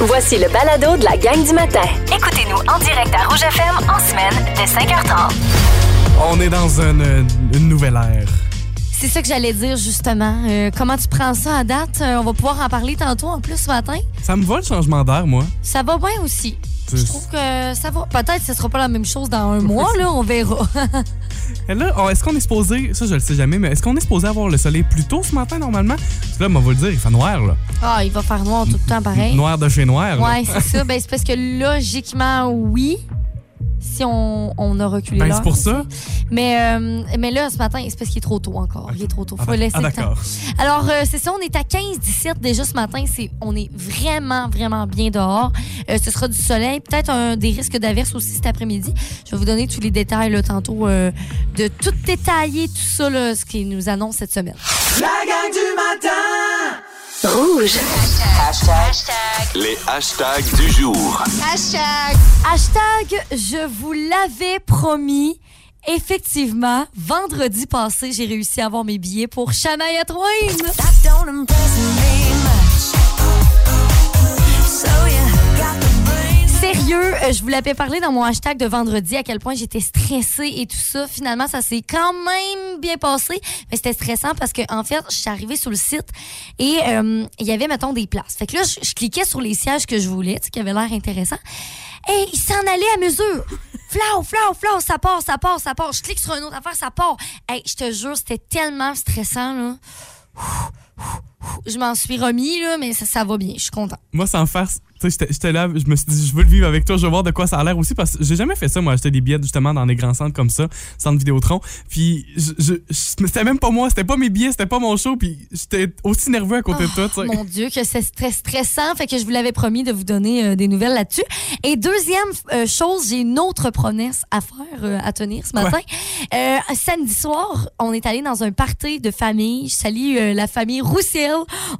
Voici le balado de la gang du matin. Écoutez-nous en direct à Rouge FM en semaine dès 5h30. On est dans une, une nouvelle ère. C'est ça que j'allais dire, justement. Euh, comment tu prends ça à date? Euh, on va pouvoir en parler tantôt en plus ce matin. Ça me va le changement d'air, moi. Ça va bien aussi. Je trouve que ça va. Peut-être que ce sera pas la même chose dans un mois, là, on verra. Et là, oh, est-ce qu'on est supposé, ça je le sais jamais, mais est-ce qu'on est supposé avoir le soleil plus tôt ce matin normalement? Parce que là, on va le dire, il fait noir, là. Ah, il va faire noir tout le temps pareil. Noir de chez noir. Ouais, c'est ça. Ben, c'est parce que logiquement, oui. Si on, on a reculé Ben, c'est pour ça. Mais, euh, mais là, ce matin, c'est parce qu'il est trop tôt encore. Il est trop tôt. Faut Ah, laisser ah, le temps. d'accord. Alors, euh, c'est ça, on est à 15-17 déjà ce matin. C'est, on est vraiment, vraiment bien dehors. Euh, ce sera du soleil, peut-être un, des risques d'averse aussi cet après-midi. Je vais vous donner tous les détails là, tantôt euh, de tout détailler, tout ça, là, ce qui nous annonce cette semaine. La gang du matin! Rouge. Les hashtags du jour. Hashtag, je vous l'avais promis. Effectivement, vendredi passé, j'ai réussi à avoir mes billets pour Shania Twain. Euh, je vous l'avais parlé dans mon hashtag de vendredi à quel point j'étais stressée et tout ça. Finalement, ça s'est quand même bien passé, mais c'était stressant parce que en fait, je suis arrivée sur le site et euh, il y avait mettons des places. Fait que là, je, cliquais sur les sièges que je voulais, qui avaient l'air intéressant. Et il s'en allait à mesure. Flow, flow, flow, ça part, ça part, ça part. Je clique sur une autre affaire, ça part. Hey, je te jure, c'était tellement stressant, là. Je m'en suis remis, là, mais ça, va bien. Je suis contente. Moi, sans farce, tu sais, j'étais- là, je me suis dit, je veux le vivre avec toi, je veux voir de quoi ça a l'air aussi, parce que j'ai jamais fait ça, moi, acheter des billets justement dans des grands centres comme ça, centre Vidéotron. Puis, je, je, je- c'était même pas moi, c'était pas mes billets, c'était pas mon show, puis j'étais aussi nerveux à côté de toi, tu sais. Oh, Mon Dieu, que c'est très stressant. Fait que je vous l'avais promis de vous donner euh, des nouvelles là-dessus. Et deuxième euh, chose, j'ai une autre promesse à faire, euh, à tenir ce matin. Samedi soir, on est allé dans un party de famille. Je salue la famille Roussel.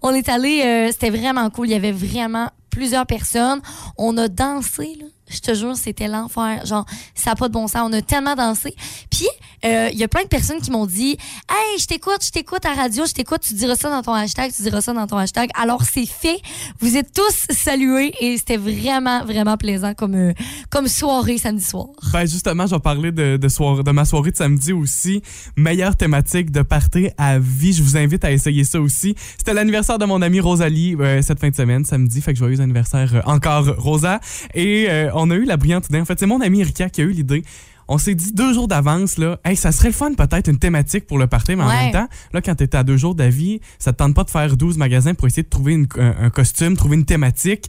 On est allé, c'était vraiment cool. Il y avait vraiment plusieurs personnes. On a dansé, là. Je te jure, c'était l'enfer. Genre, ça n'a pas de bon sens. On a tellement dansé. Puis, euh, il y a plein de personnes qui m'ont dit Hey, je t'écoute, je t'écoute à radio, je t'écoute, tu diras ça dans ton hashtag, tu diras ça dans ton hashtag. Alors, c'est fait. Vous êtes tous salués et c'était vraiment, vraiment plaisant comme, euh, comme soirée samedi soir. Ben justement, je vais parler de, de, de ma soirée de samedi aussi. Meilleure thématique de party à vie. Je vous invite à essayer ça aussi. C'était l'anniversaire de mon amie Rosalie euh, cette fin de semaine, samedi. Fait que joyeux anniversaire euh, encore, Rosa. Et euh, on a eu la brillante idée. En fait, c'est mon ami Erika qui a eu l'idée. On s'est dit deux jours d'avance, là, hey, ça serait le fun peut-être une thématique pour le party, mais en Ouais. même temps, là, quand t'es à deux jours d'avis, ça te tente pas de faire 12 magasins pour essayer de trouver une- un, un costume, trouver une thématique.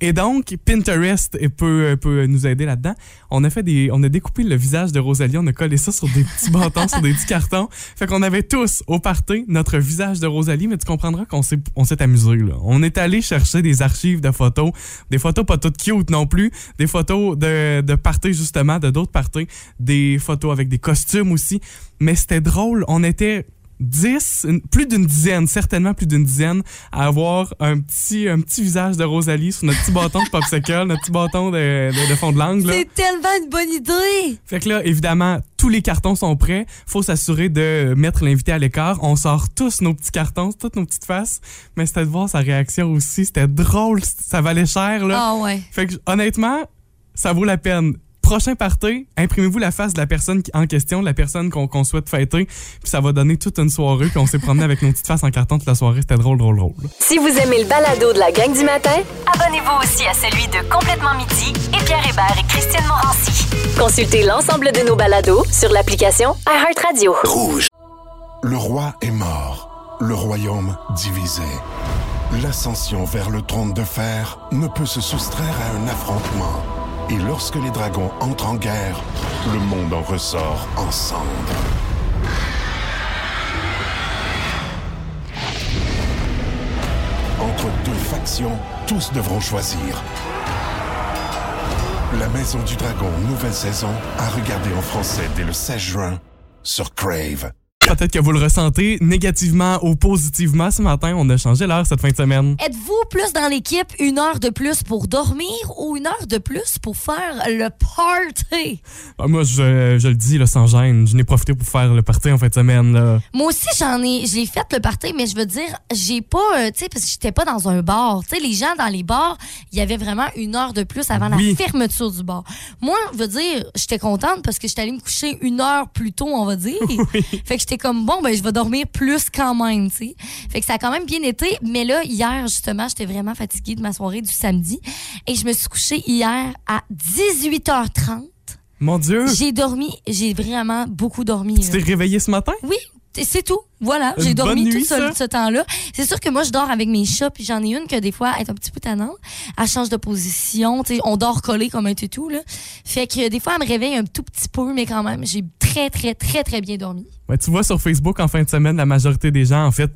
Et donc, Pinterest peut, peut nous aider là-dedans. On a fait des, on a découpé le visage de Rosalie, on a collé ça sur des petits bâtons, sur des petits cartons. Fait qu'on avait tous au party notre visage de Rosalie, mais tu comprendras qu'on s'est, on s'est amusé, là. On est allé chercher des archives de photos, des photos pas toutes cute non plus, des photos de, de party justement, de d'autres parties, des photos avec des costumes aussi. Mais c'était drôle, on était 10, une- plus d'une dizaine, certainement plus d'une dizaine, à avoir un petit, un petit visage de Rosalie sur notre petit bâton de popsicle, notre petit bâton de, de- de fond de langue. C'est tellement une bonne idée! Fait que là, évidemment, tous les cartons sont prêts. Faut s'assurer de mettre l'invité à l'écart. On sort tous nos petits cartons, toutes nos petites faces. Mais c'était de voir sa réaction aussi. C'était drôle. Ça valait cher, là. Ah ouais. Fait que honnêtement, ça vaut la peine. Prochain party, imprimez-vous la face de la personne en question, de la personne qu'on qu'on souhaite fêter, puis ça va donner toute une soirée, puis on s'est promené avec nos petites faces en carton toute la soirée, c'était drôle, drôle, drôle. Si vous aimez le balado de la gang du matin, abonnez-vous aussi à celui de Complètement Midi et Pierre Hébert et Christine Morancy. Consultez l'ensemble de nos balados sur l'application iHeartRadio. Rouge. Le roi est mort, le royaume divisé. L'ascension vers le trône de fer ne peut se soustraire à un affrontement. Et lorsque les dragons entrent en guerre, le monde en ressort ensemble. Entre deux factions, tous devront choisir. La Maison du Dragon, nouvelle saison, à regarder en français dès le 16 juin sur Crave. Peut-être que vous le ressentez négativement ou positivement ce matin. On a changé l'heure cette fin de semaine. Êtes-vous plus dans l'équipe une heure de plus pour dormir ou une heure de plus pour faire le party? Ah, moi, je, je le dis là, sans gêne. Je n'ai profité pour faire le party en fin de semaine. Là. Moi aussi, j'en ai, j'ai fait le party, mais je veux dire, j'ai pas, euh, tu sais, parce que j'étais pas dans un bar. Tu sais, les gens dans les bars, il y avait vraiment une heure de plus avant Oui. la fermeture du bar. Moi, je veux dire, j'étais contente parce que j'étais allée me coucher une heure plus tôt, on va dire. Fait que j'étais comme, bon, ben, je vais dormir plus quand même, tu sais. Fait que ça a quand même bien été. Mais là, hier, justement, j'étais vraiment fatiguée de ma soirée du samedi. Et je me suis couchée hier à 18h30. Mon Dieu! J'ai dormi, j'ai vraiment beaucoup dormi. Tu t'es réveillé ce matin? Oui, c'est tout. Voilà, j'ai dormi tout nuit, ce, temps-là. C'est sûr que moi, je dors avec mes chats, puis j'en ai une que des fois, elle est un petit peu tannante. Elle change de position, tu sais, on dort collé comme un toutou, là. Fait que des fois, elle me réveille un tout petit peu, mais quand même, j'ai très, très, très, très bien dormi. Ouais, tu vois, sur Facebook, en fin de semaine, la majorité des gens, en fait,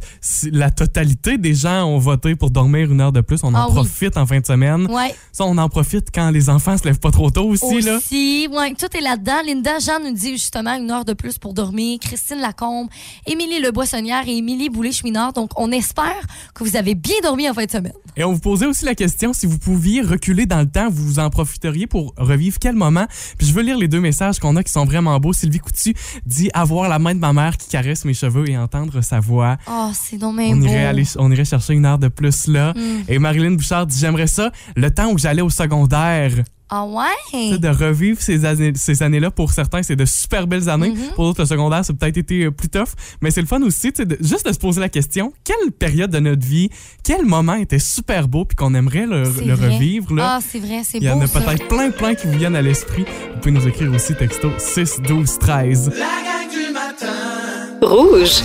la totalité des gens ont voté pour dormir une heure de plus. On en Ah oui. profite en fin de semaine. Ouais. Ça, on en profite quand les enfants se lèvent pas trop tôt aussi, là. Aussi, ouais, tout est là-dedans. Linda Jean nous dit justement une heure de plus pour dormir. Christine Lacombe, Émilie Le Boissonnière et Émilie Boulay-Chouinard. Donc, on espère que vous avez bien dormi en fin de semaine. Et on vous posait aussi la question si vous pouviez reculer dans le temps, vous en profiteriez pour revivre quel moment? Puis je veux lire les deux messages qu'on a qui sont vraiment beaux. Sylvie Coutu dit avoir la main de ma mère qui caresse mes cheveux et entendre sa voix. Oh, c'est bien On irait, aller, on irait chercher une heure de plus là. Mm. Et Marilyn Bouchard dit J'aimerais ça, le temps où j'allais au secondaire. Ah ouais? de revivre ces, années- ces années-là, pour certains, c'est de super belles années. Mhm. Pour d'autres, le secondaire, ça a peut-être été euh, plus tough. Mais c'est le fun aussi, de- juste de se poser la question quelle période de notre vie, quel moment était super beau puis qu'on aimerait le, revivre? Là? Ah, c'est vrai, c'est Il y en beau. a ça. peut-être plein, plein qui vous viennent à l'esprit. Vous pouvez nous écrire aussi texto 6 12 13. La gang du matin. Rouge.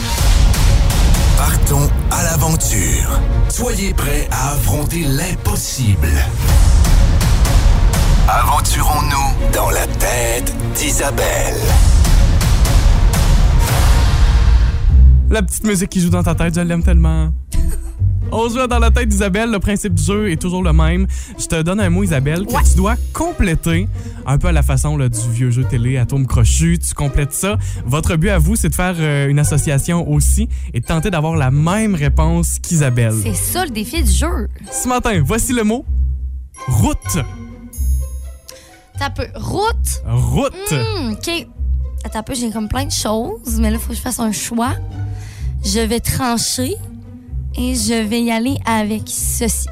Partons à l'aventure. Soyez prêts à affronter l'impossible. Aventurons-nous dans la tête d'Isabelle. La petite musique qui joue dans ta tête, je l'aime tellement. On joue dans la tête d'Isabelle. Le principe du jeu est toujours le même. Je te donne un mot, Isabelle, que tu dois compléter un peu à la façon là, du vieux jeu télé Atome Crochu. Tu complètes ça. Votre but à vous, c'est de faire euh, une association aussi et de tenter d'avoir la même réponse qu'Isabelle. C'est ça le défi du jeu. Ce matin, voici le mot route. T'as peu. Route. Route. Hmm, OK. Attends un peu, j'ai comme plein de choses, mais là, il faut que je fasse un choix. Je vais trancher et je vais y aller avec ceci.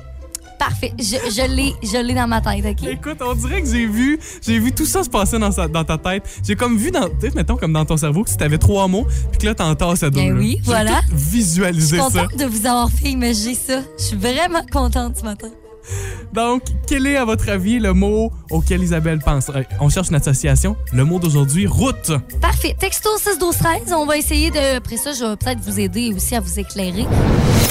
Parfait. Je, je l'ai je l'ai dans ma tête, OK? Écoute, on dirait que j'ai vu, j'ai vu tout ça se passer dans, sa- dans ta tête. J'ai comme vu dans, tu mettons comme dans ton cerveau, que si t'avais trois mots, puis que là t'en tasses à deux. Ben oui, voilà. tout Je Visualisé suis ça. contente de vous avoir fait imaginer ça. Je suis vraiment contente ce matin. Donc, quel est à votre avis le mot auquel Isabelle pense On cherche une association. Le mot d'aujourd'hui, route. Parfait. Texto 6 12 13 On va essayer de. Après ça, je vais peut-être vous aider aussi à vous éclairer.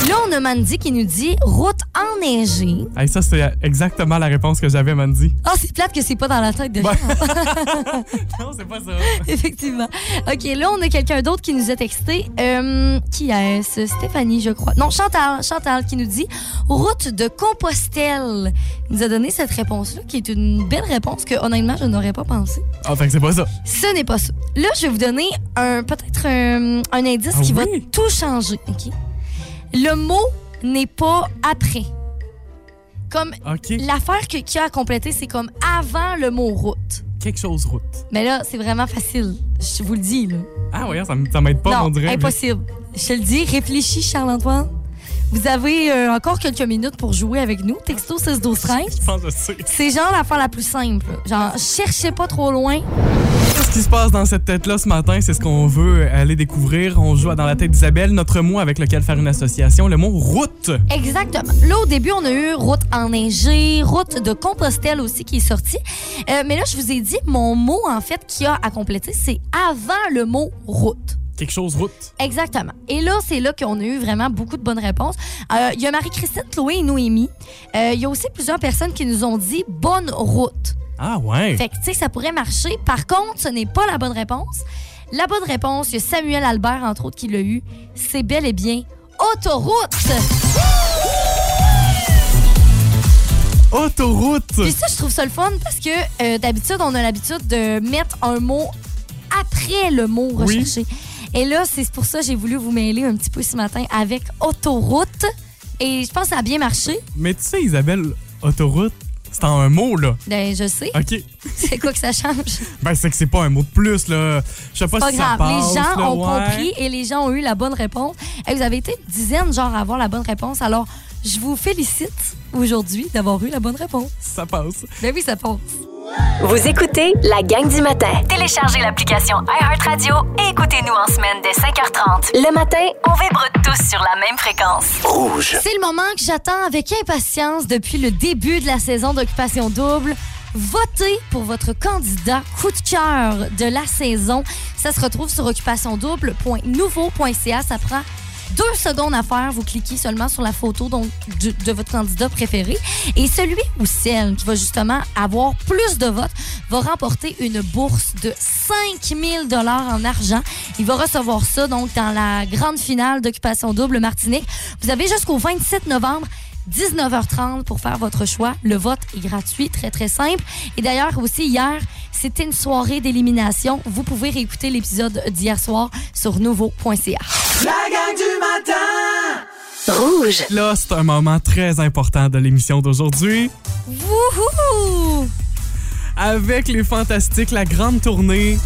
Là, on a Mandy qui nous dit route enneigée. Hey, ça, c'est exactement la réponse que j'avais, Mandy. Ah, c'est plate que c'est pas dans la tête de gens. non, c'est pas ça. Effectivement. OK, là, on a quelqu'un d'autre qui nous a texté. Euh, qui est-ce? Stéphanie, je crois. Non, Chantal. Chantal qui nous dit route de Compostelle. Il nous a donné cette réponse-là, qui est une belle réponse que, honnêtement, je n'aurais pas pensé. Ah, fait que c'est pas ça. Ce n'est pas ça. Là, je vais vous donner un peut-être un, un indice Ah qui va tout changer. OK? Le mot n'est pas après. Comme l'affaire que- qu'il y a à compléter, c'est comme avant le mot route. Quelque chose route. Mais là, c'est vraiment facile. Je vous le dis, là. Ah, ouais, ça, m'aide pas, non, on dirait. impossible. Je te le dis, réfléchis, Charles-Antoine. Vous avez euh, encore quelques minutes pour jouer avec nous. Texto 6 12 13 Je pense que sais. C'est genre l'affaire la plus simple. Genre, cherchez pas trop loin. Qu'est-ce qui se passe dans cette tête-là ce matin? C'est ce qu'on veut aller découvrir. On joue à dans la tête d'Isabelle, notre mot avec lequel faire une association, le mot route. Exactement. Là, au début, on a eu route enneigée, route de Compostelle aussi qui est sortie. Euh, mais là, je vous ai dit, mon mot, en fait, qui a à compléter, c'est avant le mot route. Quelque chose route. Exactement. Et là, c'est là qu'on a eu vraiment beaucoup de bonnes réponses. Euh, Il y a Marie-Christine, Chloé et Noémie. Euh, Il y a aussi plusieurs personnes qui nous ont dit bonne route. Ah, ouais. Fait que, tu sais, ça pourrait marcher. Par contre, ce n'est pas la bonne réponse. La bonne réponse, il y a Samuel Albert, entre autres, qui l'a eu. C'est bel et bien autoroute. Autoroute. Puis ça, je trouve ça le fun parce que euh, d'habitude, on a l'habitude de mettre un mot après le mot Oui. Et là, c'est pour ça que j'ai voulu vous mêler un petit peu ce matin avec autoroute. Et je pense que ça a bien marché. Mais tu sais, Isabelle, autoroute, c'est en un mot, là. Ben, je sais. OK. C'est quoi que ça change? Ben, c'est que c'est pas un mot de plus, là. Je sais pas, Pas si ça grave. passe. les gens là, ont ouais. compris et les gens ont eu la bonne réponse. Et vous avez été une dizaine, genre, à avoir la bonne réponse. Alors, je vous félicite aujourd'hui d'avoir eu la bonne réponse. Ça passe. Ben oui, ça passe. Vous écoutez la gang du matin. Téléchargez l'application iHeartRadio et écoutez-nous en semaine dès 5h30. Le matin, on vibre tous sur la même fréquence. Rouge. C'est le moment que j'attends avec impatience depuis le début de la saison d'Occupation Double. Votez pour votre candidat coup de cœur de la saison. Ça se retrouve sur occupationdouble.nouveau.ca. Ça prend deux secondes à faire. Vous cliquez seulement sur la photo donc, de, votre candidat préféré. Et celui ou celle qui va justement avoir plus de votes va remporter une bourse de 5000 dollars en argent. Il va recevoir ça donc dans la grande finale d'Occupation Double Martinique. Vous avez jusqu'au 27 novembre 19h30 pour faire votre choix. Le vote est gratuit, très très simple. Et d'ailleurs aussi hier, c'était une soirée d'élimination. Vous pouvez réécouter l'épisode d'hier soir sur nouveau.ca. La gang du matin Rouge. Là, c'est un moment très important de l'émission d'aujourd'hui. Wouhou! Avec les fantastiques, la grande tournée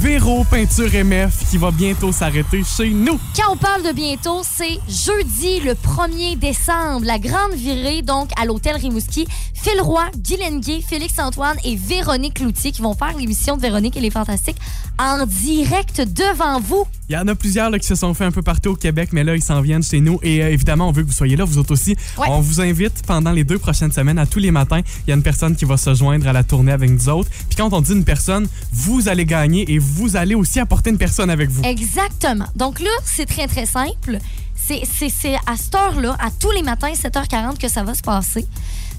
Véro Peinture MF qui va bientôt s'arrêter chez nous. Quand on parle de bientôt, c'est jeudi le 1er décembre. La grande virée, donc, à l'hôtel Rimouski. Phil Roy, Guy Lenguet, Félix-Antoine et Véronique Loutier qui vont faire l'émission de Véronique et les Fantastiques en direct devant vous. Il y en a plusieurs là, qui se sont fait un peu partout au Québec, mais là, ils s'en viennent chez nous. Et euh, évidemment, on veut que vous soyez là, vous autres aussi. Ouais. On vous invite pendant les deux prochaines semaines, à tous les matins, il y a une personne qui va se joindre à la tournée avec nous autres. Puis quand on dit une personne, vous allez gagner et vous allez aussi apporter une personne avec vous. Exactement. Donc là, c'est très, très simple. C'est- C'est c'est à cette heure-là, à tous les matins, 7h40, que ça va se passer.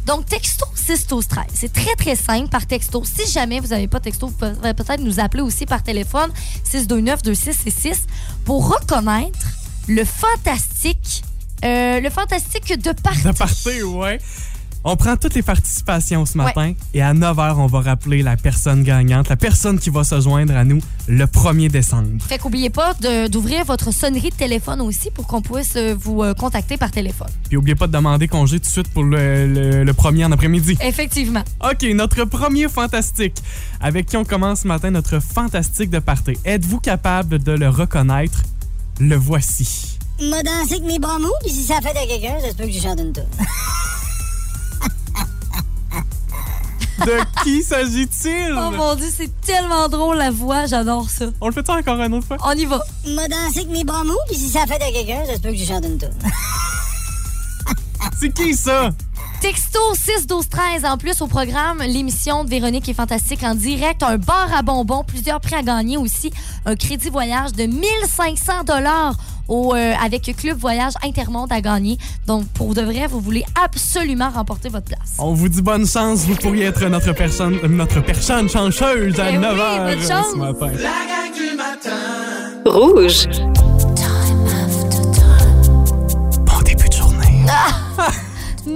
Donc, texto 6 12 13. C'est très, très simple par texto. Si jamais vous n'avez pas texto, vous pouvez peut-être nous appeler aussi par téléphone 629 2666 pour reconnaître le fantastique, euh, le fantastique de partie. De partir, ouais. On prend toutes les participations ce matin et à 9h, on va rappeler la personne gagnante, la personne qui va se joindre à nous le 1er décembre. Fait qu'oubliez pas d'ouvrir votre sonnerie de téléphone aussi pour qu'on puisse euh, vous euh, contacter par téléphone. Puis n'oubliez pas de demander congé tout de suite pour le, le, le premier en après-midi. Effectivement. OK, notre premier fantastique. Avec qui on commence ce matin notre fantastique de party. Êtes-vous capable de le reconnaître? Le voici. m'a dansé avec mes bras mous, puis si ça fait à quelqu'un, ça se peut que je chante une tour. De qui s'agit-il? Oh mon dieu, c'est tellement drôle la voix, j'adore ça. On le fait ça encore une autre fois? On y va. m'a dansé avec mes bras mous, puis si ça fait à quelqu'un, peut que je chante une tour. C'est qui ça? Texto 6 12 13 en plus au programme l'émission de Véronique est fantastique en direct, un bar à bonbons, plusieurs prix à gagner aussi, un crédit voyage de 1500 dollars au euh, avec Club Voyage Intermonde à gagner. Donc pour de vrai, vous voulez absolument remporter votre place. On vous dit bonne chance, vous pourriez être notre personne, notre personne chanceuse à Eh oui, 9h bonne chance. ce matin. La gang du matin Rouge.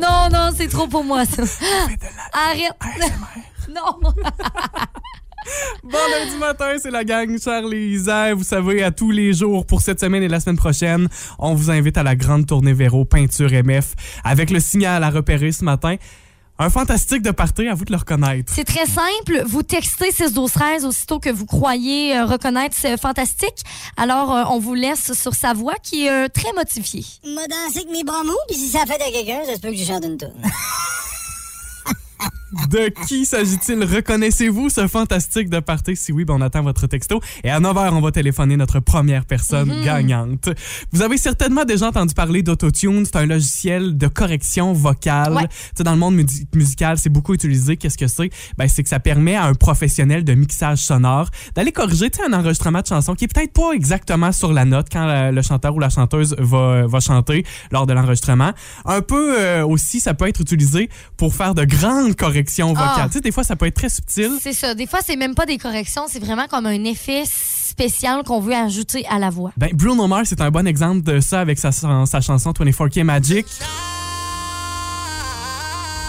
Non non, c'est trop pour moi ça. Arrête. non. Bon lundi matin, c'est la gang Charlie Isère. Vous savez, à tous les jours pour cette semaine et la semaine prochaine, on vous invite à la grande tournée Véro Peinture MF avec le signal à repérer ce matin. Un fantastique de party, à vous de le reconnaître. C'est très simple. Vous textez 6 12 13 aussitôt que vous croyez euh, reconnaître ce fantastique. Alors, euh, on vous laisse sur sa voix qui est euh, très motifiée. m'a dansé avec mes bras mous, puis si ça fait à quelqu'un, ça se peut que je chante une tour. De qui s'agit-il? Reconnaissez-vous ce fantastique de party? Si oui, ben on attend votre texto. Et à 9h, on va téléphoner notre première personne gagnante. Vous avez certainement déjà entendu parler d'Autotune. C'est un logiciel de correction vocale. Ouais. Dans le monde musical, c'est beaucoup utilisé. Qu'est-ce que c'est? Ben, c'est que ça permet à un professionnel de mixage sonore d'aller corriger un enregistrement de chanson qui est peut-être pas exactement sur la note quand la- le chanteur ou la chanteuse va, va chanter lors de l'enregistrement. Un peu euh, aussi, ça peut être utilisé pour faire de grandes corrections vocales. Ah. Tu sais, des fois, ça peut être très subtil. C'est ça. Des fois, c'est même pas des corrections, c'est vraiment comme un effet spécial qu'on veut ajouter à la voix. Ben, Bruno Mars, c'est un bon exemple de ça avec sa, sa chanson 24K Magic.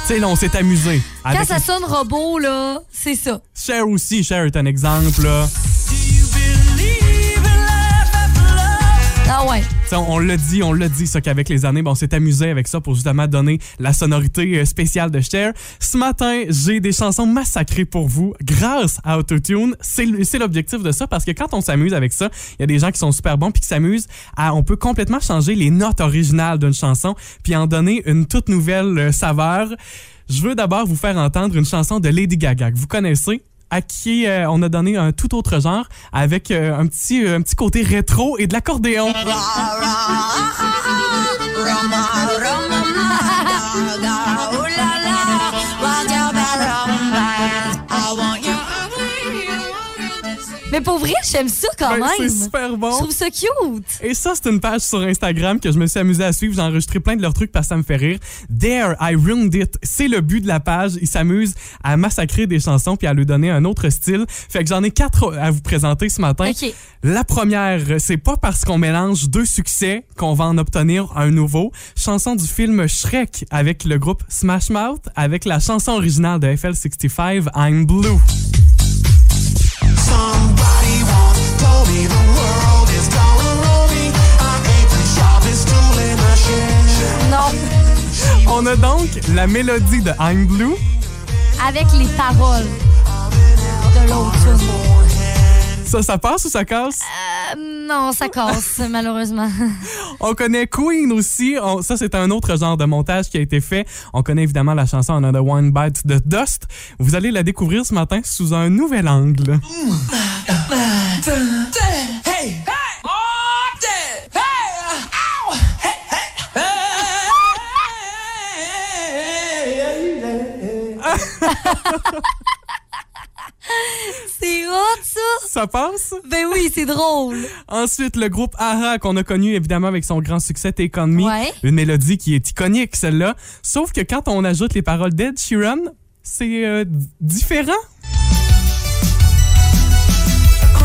Tu sais, là, on s'est amusé. Quand Avec ça sonne robot, là, c'est ça. Cher aussi, Cher est un exemple. Là. On, l'a dit, on l'a dit, ça qu'avec les années, ben, on s'est amusé avec ça pour justement donner la sonorité euh, spéciale de Cher. Ce matin, j'ai des chansons massacrées pour vous grâce à Autotune. C'est l'objectif de ça parce que quand on s'amuse avec ça, il y a des gens qui sont super bons puis qui s'amusent on peut complètement changer les notes originales d'une chanson puis en donner une toute nouvelle euh, saveur. Je veux d'abord vous faire entendre une chanson de Lady Gaga que vous connaissez à qui euh, on a donné un tout autre genre avec euh, euh, un petit côté rétro et de l'accordéon. Mais pour vrai, j'aime ça quand Ben, même. C'est super bon. Je trouve ça cute. Et ça, c'est une page sur Instagram que je me suis amusé à suivre. J'ai enregistré plein de leurs trucs parce que ça me fait rire. There, I ruined it. C'est le but de la page. Ils s'amusent à massacrer des chansons puis à lui donner un autre style. Fait que j'en ai quatre à vous présenter ce matin. La première, c'est pas parce qu'on mélange deux succès qu'on va en obtenir un nouveau. Chanson du film Shrek avec le groupe Smash Mouth avec la chanson originale de FL65, I'm Blue. Non. On a donc la mélodie de I'm Blue Avec les paroles de l'autre. Ça, ça passe ou ça casse? Euh, non, ça casse, malheureusement. On connaît Queen aussi. On- ça, c'est un autre genre de montage qui a été fait. On connaît évidemment la chanson Another One Bite the Dust. Vous allez la découvrir ce matin sous un nouvel angle. C'est hot, ça! Ça passe? Ben oui, c'est drôle. Ensuite, le groupe AHA qu'on a connu évidemment avec son grand succès Take On Me. Ouais. Une mélodie qui est iconique, celle-là. Sauf que quand on ajoute les paroles d'Ed Sheeran, c'est euh, différent.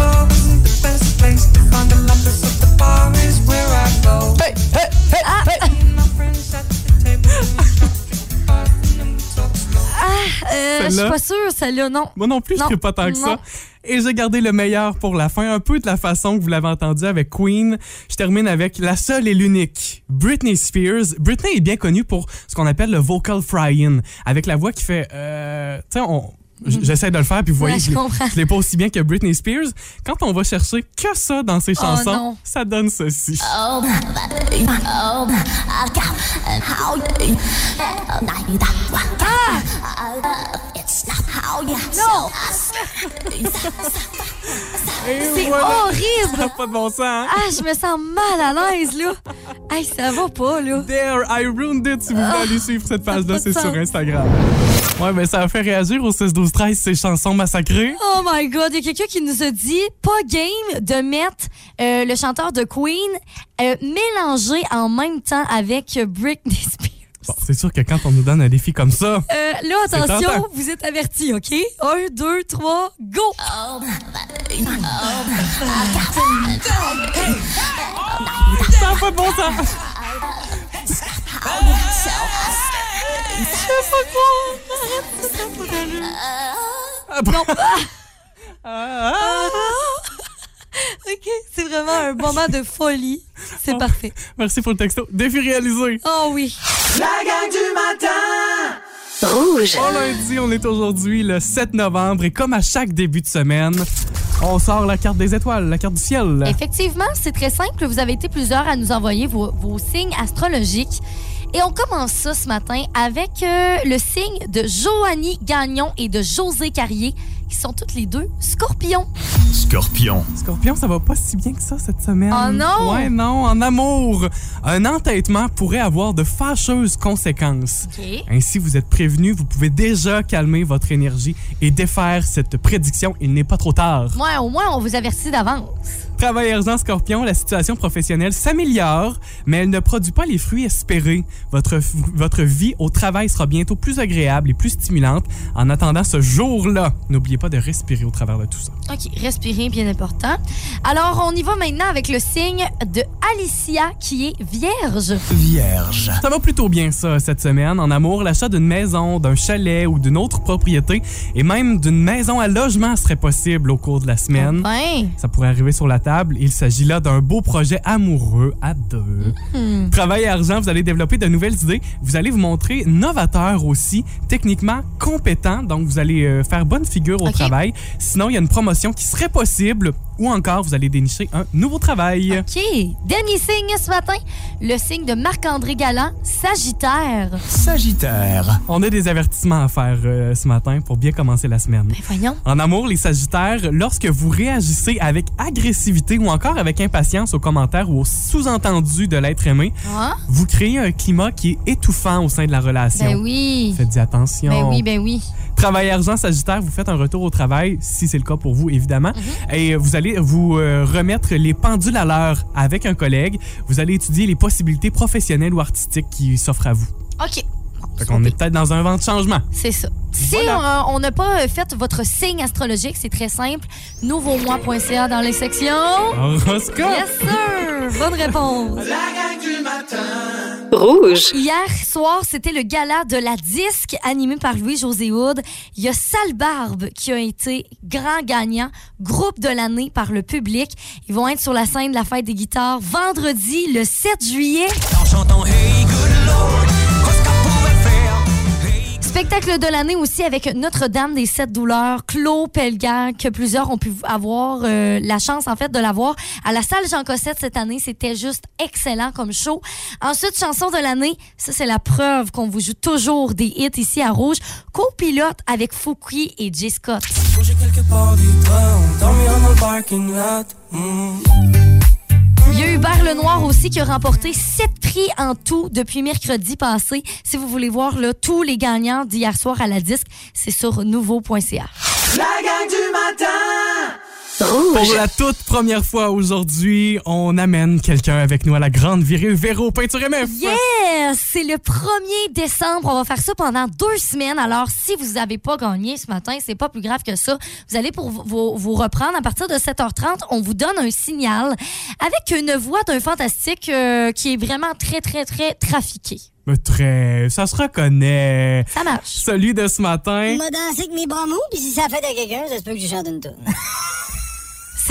club isn't the best Euh, je suis pas sûre, celle-là, non. Moi non plus, je ne pas tant que Non. ça. Et j'ai gardé le meilleur pour la fin, un peu de la façon que vous l'avez entendu avec Queen. Je termine avec la seule et l'unique, Britney Spears. Britney est bien connue pour ce qu'on appelle le vocal fry-in, avec la voix qui fait... Euh, tu sais, on... J'essaie de le faire, puis vous voyez, Ouais, je je l'ai pas aussi bien que Britney Spears. Quand on va chercher que ça dans ses chansons, Oh non. ça donne ceci. C'est voilà. Ça horrible! n'a pas de bon sens, hein? Ah, je me sens mal à l'aise, là. Hey, ça va pas, là. There, I ruined it. Si vous voulez aller suivre cette Ah. ça page-là, c'est sur. Instagram. Ouais, ben ça a fait réagir au 6 12 13 ces chansons massacrées. Oh my God, il y a quelqu'un qui nous a dit pas game de mettre euh, le chanteur de Queen euh, mélangé en même temps avec Britney Spears. Bon, c'est sûr que quand on nous donne un défi comme ça, Euh, là, attention, vous êtes avertis, OK? Un, deux, trois, go! ça n'a pas de bon sens. Ah, bon. Ah, ah. OK, c'est vraiment un moment de folie. C'est Oh. parfait. Merci pour le texto. Défi réalisé. Oh oui. La gang du matin! Rouge. Bon lundi, on est aujourd'hui le 7 novembre et comme à chaque début de semaine, on sort la carte des étoiles, la carte du ciel. Effectivement, c'est très simple. Vous avez été plusieurs à nous envoyer vos, vos signes astrologiques. Et on commence ça ce matin avec euh, le signe de Joanie Gagnon et de José Carrier, qui sont toutes les deux scorpions. Scorpion. Scorpion, ça va pas si bien que ça cette semaine. Oh non! Ouais, non, en amour. Un entêtement pourrait avoir de fâcheuses conséquences. OK. Ainsi, vous êtes prévenu, vous pouvez déjà calmer votre énergie et défaire cette prédiction. Il n'est pas trop tard. Moi, au moins, on vous avertit d'avance. Travail argent scorpion, la situation professionnelle s'améliore, mais elle ne produit pas les fruits espérés. Votre, votre vie au travail sera bientôt plus agréable et plus stimulante en attendant ce jour-là. N'oubliez pas pas de respirer au travers de tout ça. OK, respirer, bien important. Alors, on y va maintenant avec le signe de Alicia qui est vierge. Vierge. Ça va plutôt bien ça cette semaine. En amour, l'achat d'une maison, d'un chalet ou d'une autre propriété et même d'une maison à logement serait possible au cours de la semaine. Ouais. Ça pourrait arriver sur la table. Il s'agit là d'un beau projet amoureux à deux. Hmm. Travail et argent, vous allez développer de nouvelles idées. Vous allez vous montrer novateur aussi, techniquement compétent. Donc, vous allez euh, faire bonne figure au Travail. Sinon, il y a une promotion qui serait possible ou encore, vous allez dénicher un nouveau travail. OK. Dernier signe ce matin, le signe de Marc-André Galland, Sagittaire. Sagittaire. On a des avertissements à faire euh, ce matin pour bien commencer la semaine. Ben voyons. En amour, les Sagittaires, lorsque vous réagissez avec agressivité ou encore avec impatience aux commentaires ou aux sous-entendus de l'être aimé, Ah? vous créez un climat qui est étouffant au sein de la relation. Ben oui. Faites-y attention. Ben oui, ben oui. Travail argent Sagittaire, vous faites un retour au travail, si c'est le cas pour vous, évidemment. Mhm. Et vous allez vous euh, remettre les pendules à l'heure avec un collègue. Vous allez étudier les possibilités professionnelles ou artistiques qui s'offrent à vous. OK. Fait qu'on est peut-être dans un vent de changement. C'est ça. Si Voilà. on- n'a pas euh, fait votre signe astrologique, c'est très simple. Nouveaumois.ca dans les sections. Horoscope! Yes, sir! Bonne réponse. Rouge. Hier soir, c'était le gala de la disque animé par Louis-José Houd. Il y a Sale Barbe qui a été grand gagnant, groupe de l'année par le public. Ils vont être sur la scène de la fête des guitares vendredi, le 7 juillet. Spectacle de l'année aussi avec Notre-Dame des Sept Douleurs, Claude Pelgag, que plusieurs ont pu avoir euh, la chance en fait de l'avoir à la salle Jean Cossette cette année. C'était juste excellent comme show. Ensuite, chanson de l'année, ça c'est la preuve qu'on vous joue toujours des hits ici à Rouge. Copilote avec Fouki et J. Scott. Il y a Hubert Lenoir aussi qui a remporté sept prix en tout depuis mercredi passé. Si vous voulez voir là, tous les gagnants d'hier soir à la disque, c'est sur nouveau.ca. La gang du matin! Pour la toute première fois aujourd'hui, on amène quelqu'un avec nous à la grande virée Véro Peinture MF. Yes! C'est le 1er décembre. On va faire ça pendant deux semaines. Alors, si vous n'avez pas gagné ce matin, c'est pas plus grave que ça. Vous allez pour vous, vous reprendre à partir de 7h30. On vous donne un signal avec une voix d'un fantastique euh, qui est vraiment très, très, très trafiqué. Mais Très, ça se reconnaît. Ça marche. Celui de ce matin. M'a dansé avec mes bras mous, puis si ça fait à quelqu'un, ça se peut que je chante une toune.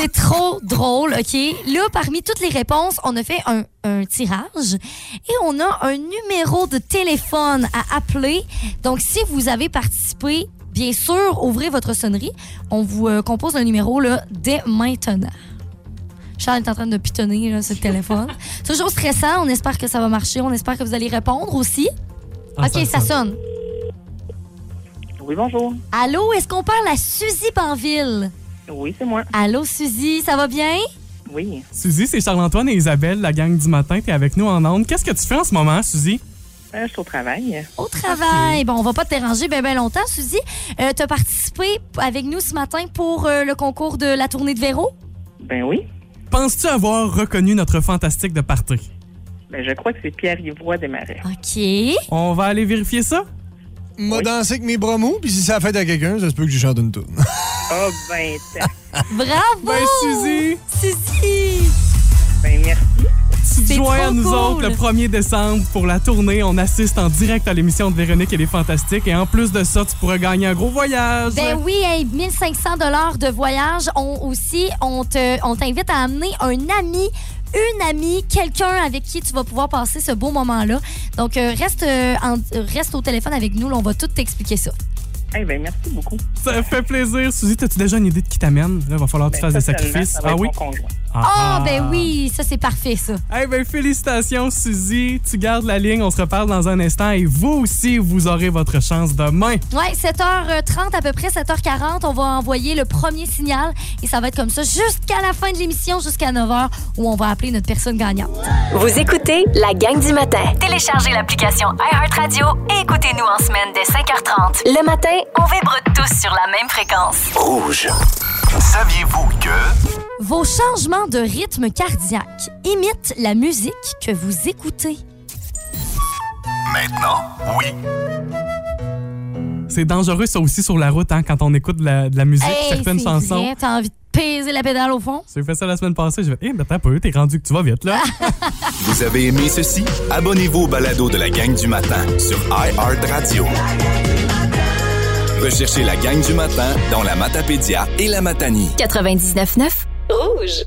C'est trop drôle, OK? Là, parmi toutes les réponses, on a fait un, un tirage et on a un numéro de téléphone à appeler. Donc, si vous avez participé, bien sûr, ouvrez votre sonnerie. On vous euh, compose un numéro là, dès maintenant. Charles est en train de pitonner là, sur le téléphone. Toujours stressant. On espère que ça va marcher. On espère que vous allez répondre aussi. Ah, OK, ça sonne. Oui, bonjour. Allô, est-ce qu'on parle à Suzy Banville? Oui, c'est moi. Allô, Suzy, ça va bien? Oui. Suzy, c'est Charles-Antoine et Isabelle, la gang du matin. T'es avec nous en ondes. Qu'est-ce que tu fais en ce moment, Suzy? Euh, je suis au travail. Au travail. Bon, on va pas te déranger bien ben longtemps, Suzy. Euh, tu as participé avec nous ce matin pour euh, le concours de la tournée de Véro? Ben oui. Penses-tu avoir reconnu notre fantastique de party? Ben, je crois que c'est Pierre-Yvois Desmarais. OK. On va aller vérifier ça? M'a dansé avec mes bras mous, puis si ça fait à quelqu'un, ça se peut que je chante une Oh, ben, t'as- Bravo! Ben, Suzy! Suzy! ben, merci. Tu te joins à nous cool. autres le 1er décembre pour la tournée. On assiste en direct à l'émission de Véronique et les Fantastiques. Et en plus de ça, tu pourras gagner un gros voyage. Ben oui, hey, 1500 dollars de voyage. On aussi, on te, on t'invite à amener un ami, une amie, quelqu'un avec qui tu vas pouvoir passer ce beau moment-là. Donc euh, reste, euh, en- reste au téléphone avec nous, là, on va tout t'expliquer ça. Eh ben, merci beaucoup. Ça fait plaisir. Suzy, as-tu déjà une idée de qui t'amène? Là, il va falloir que tu Ben, fasses des sacrifices. ça va Ah être oui? mon conjoint. Ah, ben oui, ça c'est parfait, ça. Eh ben, félicitations, Suzy. Tu gardes la ligne. On se reparle dans un instant. Et vous aussi, vous aurez votre chance demain. Ouais, 7h30 à peu près, 7h40, on va envoyer le premier signal et ça va être comme ça jusqu'à la fin de l'émission, jusqu'à 9h où on va appeler notre personne gagnante. Vous écoutez la gang du matin. Téléchargez l'application iHeartRadio et écoutez-nous en semaine dès 5h30. Le matin, on vibre tous sur la même fréquence. Rouge. Saviez-vous que... Vos changements de rythme cardiaque imitent la musique que vous écoutez. Maintenant, oui. C'est dangereux, ça aussi, sur la route, hein, quand on écoute de la, de la musique, Hey, certaines c'est chansons. vrai, T'as envie de peser la pédale au fond? J'ai fait ça la semaine passée. Je vais, hé, mais attends un peu, t'es rendu que tu vas vite, là. Vous avez aimé ceci? Abonnez-vous au balado de la gang du matin sur iHeartRadio. Recherchez la gang du matin dans la Matapédia et la Matanie. 99.9 Rouge.